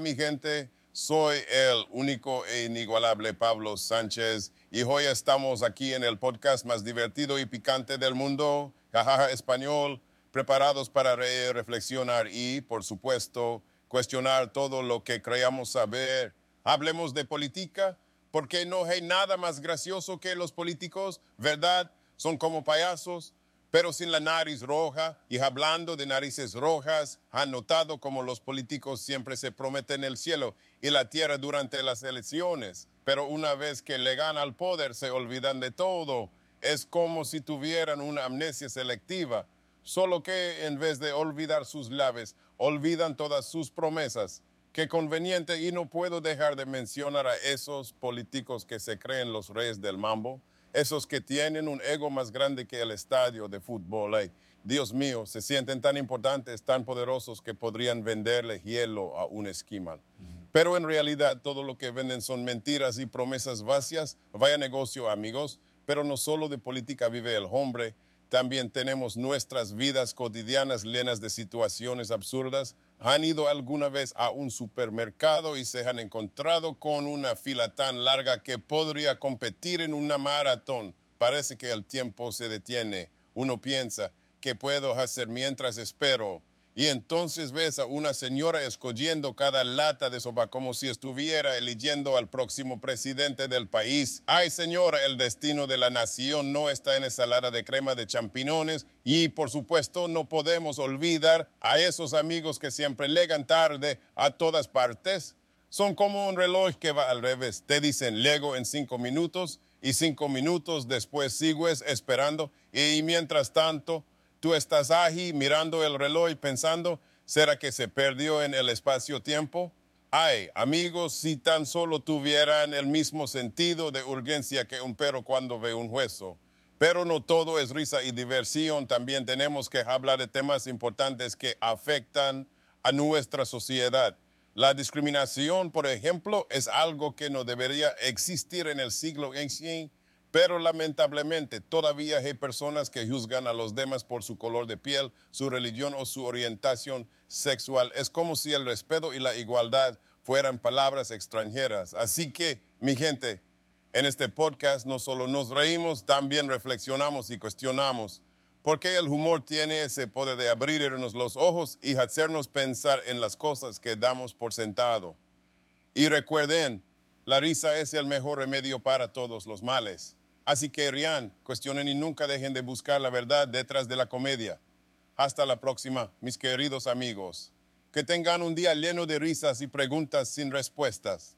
mi gente? Soy el único e inigualable Pablo Sánchez y hoy estamos aquí en el podcast más divertido y picante del mundo, Jajaja Español, preparados para reír, reflexionar y, por supuesto, cuestionar todo lo que creamos saber. Hablemos de política, porque no hay nada más gracioso que los políticos, ¿verdad? Son como payasos pero sin la nariz roja. Y hablando de narices rojas, han notado cómo los políticos siempre se prometen el cielo y la tierra durante las elecciones, pero una vez que le gana al poder se olvidan de todo. Es como si tuvieran una amnesia selectiva, solo que en vez de olvidar sus laves, olvidan todas sus promesas. Qué conveniente y no puedo dejar de mencionar a esos políticos que se creen los reyes del mambo esos que tienen un ego más grande que el estadio de fútbol. Dios mío, se sienten tan importantes, tan poderosos que podrían venderle hielo a un esquimal. Pero en realidad todo lo que venden son mentiras y promesas vacías. Vaya negocio, amigos. Pero no solo de política vive el hombre, también tenemos nuestras vidas cotidianas llenas de situaciones absurdas. ¿Han ido alguna vez a un supermercado y se han encontrado con una fila tan larga que podría competir en una maratón? Parece que el tiempo se detiene. Uno piensa, ¿qué puedo hacer mientras espero? Y entonces ves a una señora escogiendo cada lata de sopa como si estuviera eligiendo al próximo presidente del país. Ay, señora, el destino de la nación no está en esa lata de crema de champiñones. Y por supuesto, no podemos olvidar a esos amigos que siempre llegan tarde a todas partes. Son como un reloj que va al revés. Te dicen, lego en cinco minutos y cinco minutos después sigues esperando. Y mientras tanto, Tú estás ahí mirando el reloj y pensando, ¿será que se perdió en el espacio-tiempo? Ay, amigos, si tan solo tuvieran el mismo sentido de urgencia que un perro cuando ve un hueso. Pero no todo es risa y diversión, también tenemos que hablar de temas importantes que afectan a nuestra sociedad. La discriminación, por ejemplo, es algo que no debería existir en el siglo XXI pero lamentablemente todavía hay personas que juzgan a los demás por su color de piel, su religión o su orientación sexual. Es como si el respeto y la igualdad fueran palabras extranjeras. Así que, mi gente, en este podcast no solo nos reímos, también reflexionamos y cuestionamos. Porque el humor tiene ese poder de abrirnos los ojos y hacernos pensar en las cosas que damos por sentado. Y recuerden, la risa es el mejor remedio para todos los males. Así que rían, cuestionen y nunca dejen de buscar la verdad detrás de la comedia. Hasta la próxima, mis queridos amigos. Que tengan un día lleno de risas y preguntas sin respuestas.